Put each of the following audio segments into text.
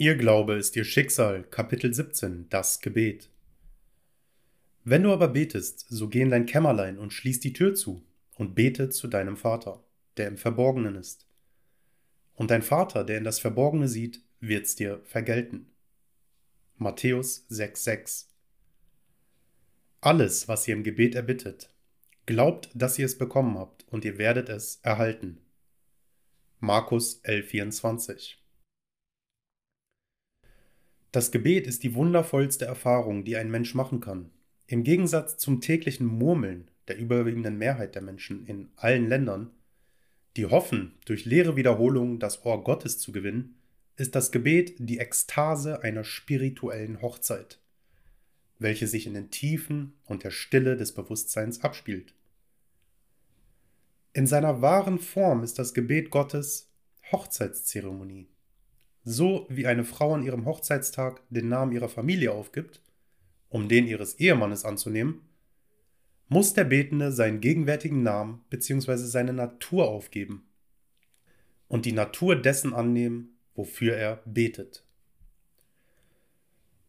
Ihr Glaube ist ihr Schicksal, Kapitel 17, das Gebet. Wenn du aber betest, so geh in dein Kämmerlein und schließ die Tür zu und bete zu deinem Vater, der im Verborgenen ist. Und dein Vater, der in das Verborgene sieht, wird's dir vergelten. Matthäus 6,6 Alles, was ihr im Gebet erbittet, glaubt, dass ihr es bekommen habt und ihr werdet es erhalten. Markus 11,24 das Gebet ist die wundervollste Erfahrung, die ein Mensch machen kann. Im Gegensatz zum täglichen Murmeln der überwiegenden Mehrheit der Menschen in allen Ländern, die hoffen, durch leere Wiederholungen das Ohr Gottes zu gewinnen, ist das Gebet die Ekstase einer spirituellen Hochzeit, welche sich in den Tiefen und der Stille des Bewusstseins abspielt. In seiner wahren Form ist das Gebet Gottes Hochzeitszeremonie. So wie eine Frau an ihrem Hochzeitstag den Namen ihrer Familie aufgibt, um den ihres Ehemannes anzunehmen, muss der Betende seinen gegenwärtigen Namen bzw. seine Natur aufgeben und die Natur dessen annehmen, wofür er betet.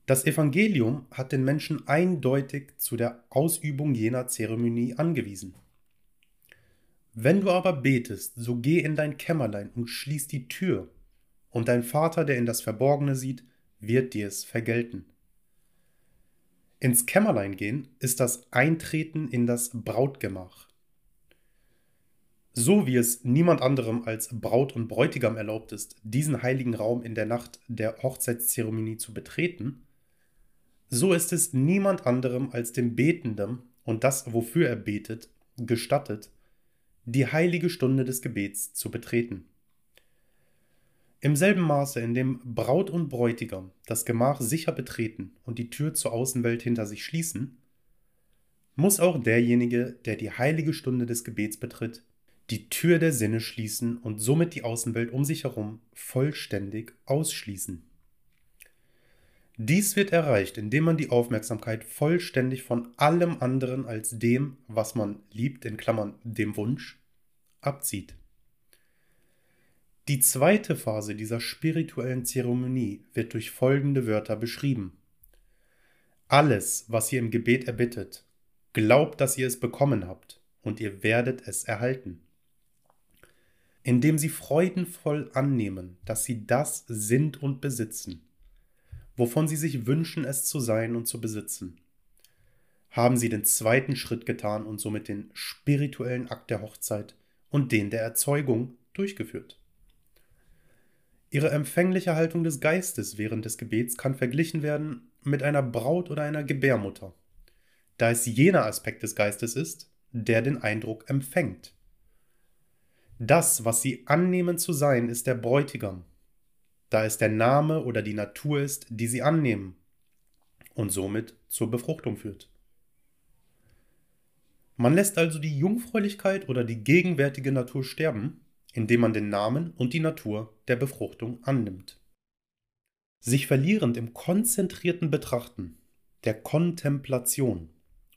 Das Evangelium hat den Menschen eindeutig zu der Ausübung jener Zeremonie angewiesen. Wenn du aber betest, so geh in dein Kämmerlein und schließ die Tür und dein Vater, der in das Verborgene sieht, wird dir es vergelten. Ins Kämmerlein gehen ist das Eintreten in das Brautgemach. So wie es niemand anderem als Braut und Bräutigam erlaubt ist, diesen heiligen Raum in der Nacht der Hochzeitszeremonie zu betreten, so ist es niemand anderem als dem Betenden und das, wofür er betet, gestattet, die heilige Stunde des Gebets zu betreten. Im selben Maße, in dem Braut und Bräutigam das Gemach sicher betreten und die Tür zur Außenwelt hinter sich schließen, muss auch derjenige, der die heilige Stunde des Gebets betritt, die Tür der Sinne schließen und somit die Außenwelt um sich herum vollständig ausschließen. Dies wird erreicht, indem man die Aufmerksamkeit vollständig von allem anderen als dem, was man liebt, in Klammern dem Wunsch, abzieht. Die zweite Phase dieser spirituellen Zeremonie wird durch folgende Wörter beschrieben. Alles, was ihr im Gebet erbittet, glaubt, dass ihr es bekommen habt, und ihr werdet es erhalten. Indem sie freudenvoll annehmen, dass sie das sind und besitzen, wovon sie sich wünschen, es zu sein und zu besitzen, haben sie den zweiten Schritt getan und somit den spirituellen Akt der Hochzeit und den der Erzeugung durchgeführt. Ihre empfängliche Haltung des Geistes während des Gebets kann verglichen werden mit einer Braut oder einer Gebärmutter, da es jener Aspekt des Geistes ist, der den Eindruck empfängt. Das, was sie annehmen zu sein, ist der Bräutigam, da es der Name oder die Natur ist, die sie annehmen und somit zur Befruchtung führt. Man lässt also die Jungfräulichkeit oder die gegenwärtige Natur sterben indem man den Namen und die Natur der Befruchtung annimmt. Sich verlierend im konzentrierten Betrachten der Kontemplation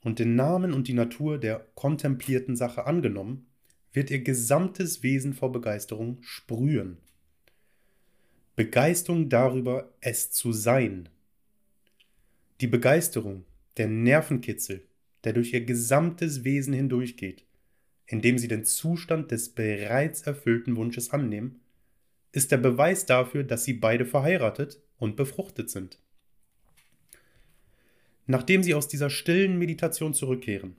und den Namen und die Natur der kontemplierten Sache angenommen, wird ihr gesamtes Wesen vor Begeisterung sprühen. Begeisterung darüber, es zu sein. Die Begeisterung, der Nervenkitzel, der durch ihr gesamtes Wesen hindurchgeht, indem sie den Zustand des bereits erfüllten Wunsches annehmen, ist der Beweis dafür, dass sie beide verheiratet und befruchtet sind. Nachdem sie aus dieser stillen Meditation zurückkehren,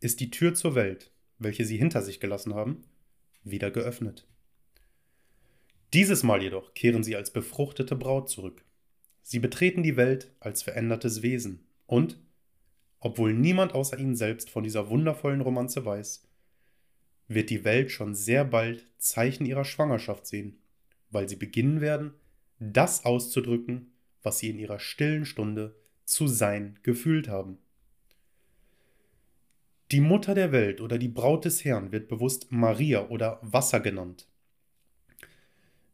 ist die Tür zur Welt, welche sie hinter sich gelassen haben, wieder geöffnet. Dieses Mal jedoch kehren sie als befruchtete Braut zurück. Sie betreten die Welt als verändertes Wesen und, obwohl niemand außer ihnen selbst von dieser wundervollen Romanze weiß, wird die Welt schon sehr bald Zeichen ihrer Schwangerschaft sehen, weil sie beginnen werden, das auszudrücken, was sie in ihrer stillen Stunde zu sein gefühlt haben. Die Mutter der Welt oder die Braut des Herrn wird bewusst Maria oder Wasser genannt.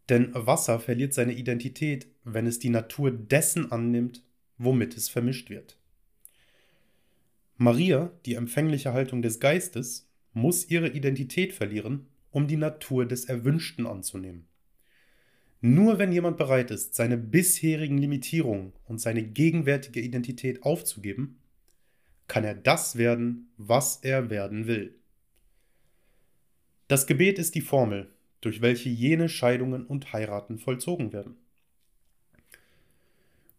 Denn Wasser verliert seine Identität, wenn es die Natur dessen annimmt, womit es vermischt wird. Maria, die empfängliche Haltung des Geistes, muss ihre Identität verlieren, um die Natur des Erwünschten anzunehmen. Nur wenn jemand bereit ist, seine bisherigen Limitierungen und seine gegenwärtige Identität aufzugeben, kann er das werden, was er werden will. Das Gebet ist die Formel, durch welche jene Scheidungen und Heiraten vollzogen werden.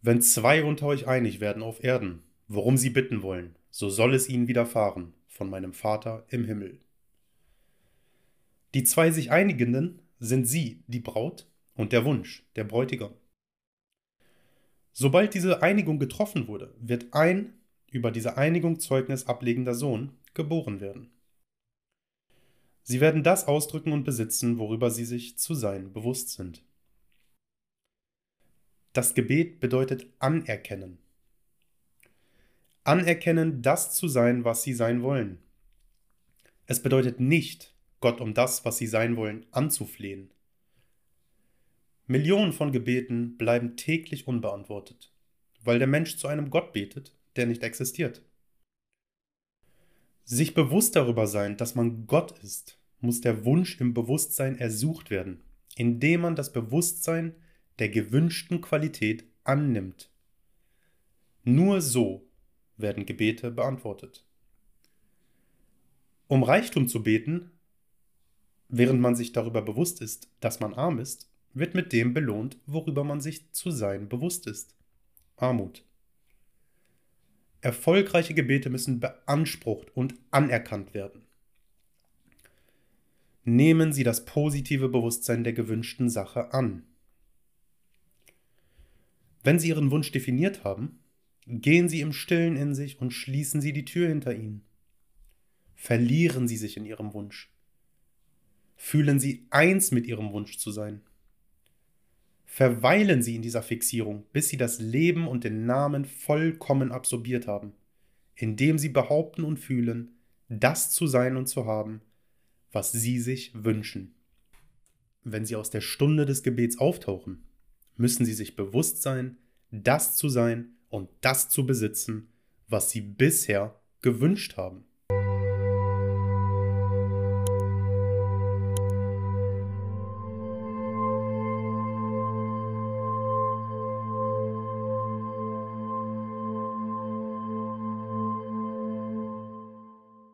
Wenn zwei unter euch einig werden auf Erden, worum sie bitten wollen, so soll es ihnen widerfahren von meinem Vater im Himmel. Die zwei sich Einigenden sind sie, die Braut, und der Wunsch, der Bräutigam. Sobald diese Einigung getroffen wurde, wird ein über diese Einigung Zeugnis ablegender Sohn geboren werden. Sie werden das ausdrücken und besitzen, worüber sie sich zu sein bewusst sind. Das Gebet bedeutet anerkennen. Anerkennen, das zu sein, was sie sein wollen. Es bedeutet nicht, Gott um das, was sie sein wollen, anzuflehen. Millionen von Gebeten bleiben täglich unbeantwortet, weil der Mensch zu einem Gott betet, der nicht existiert. Sich bewusst darüber sein, dass man Gott ist, muss der Wunsch im Bewusstsein ersucht werden, indem man das Bewusstsein der gewünschten Qualität annimmt. Nur so werden Gebete beantwortet. Um Reichtum zu beten, während man sich darüber bewusst ist, dass man arm ist, wird mit dem belohnt, worüber man sich zu sein bewusst ist. Armut. Erfolgreiche Gebete müssen beansprucht und anerkannt werden. Nehmen Sie das positive Bewusstsein der gewünschten Sache an. Wenn Sie Ihren Wunsch definiert haben, gehen Sie im Stillen in sich und schließen Sie die Tür hinter Ihnen. Verlieren Sie sich in Ihrem Wunsch. Fühlen Sie eins mit Ihrem Wunsch zu sein. Verweilen Sie in dieser Fixierung, bis Sie das Leben und den Namen vollkommen absorbiert haben, indem Sie behaupten und fühlen, das zu sein und zu haben, was Sie sich wünschen. Wenn Sie aus der Stunde des Gebets auftauchen, müssen Sie sich bewusst sein, das zu sein und das zu besitzen, was Sie bisher gewünscht haben.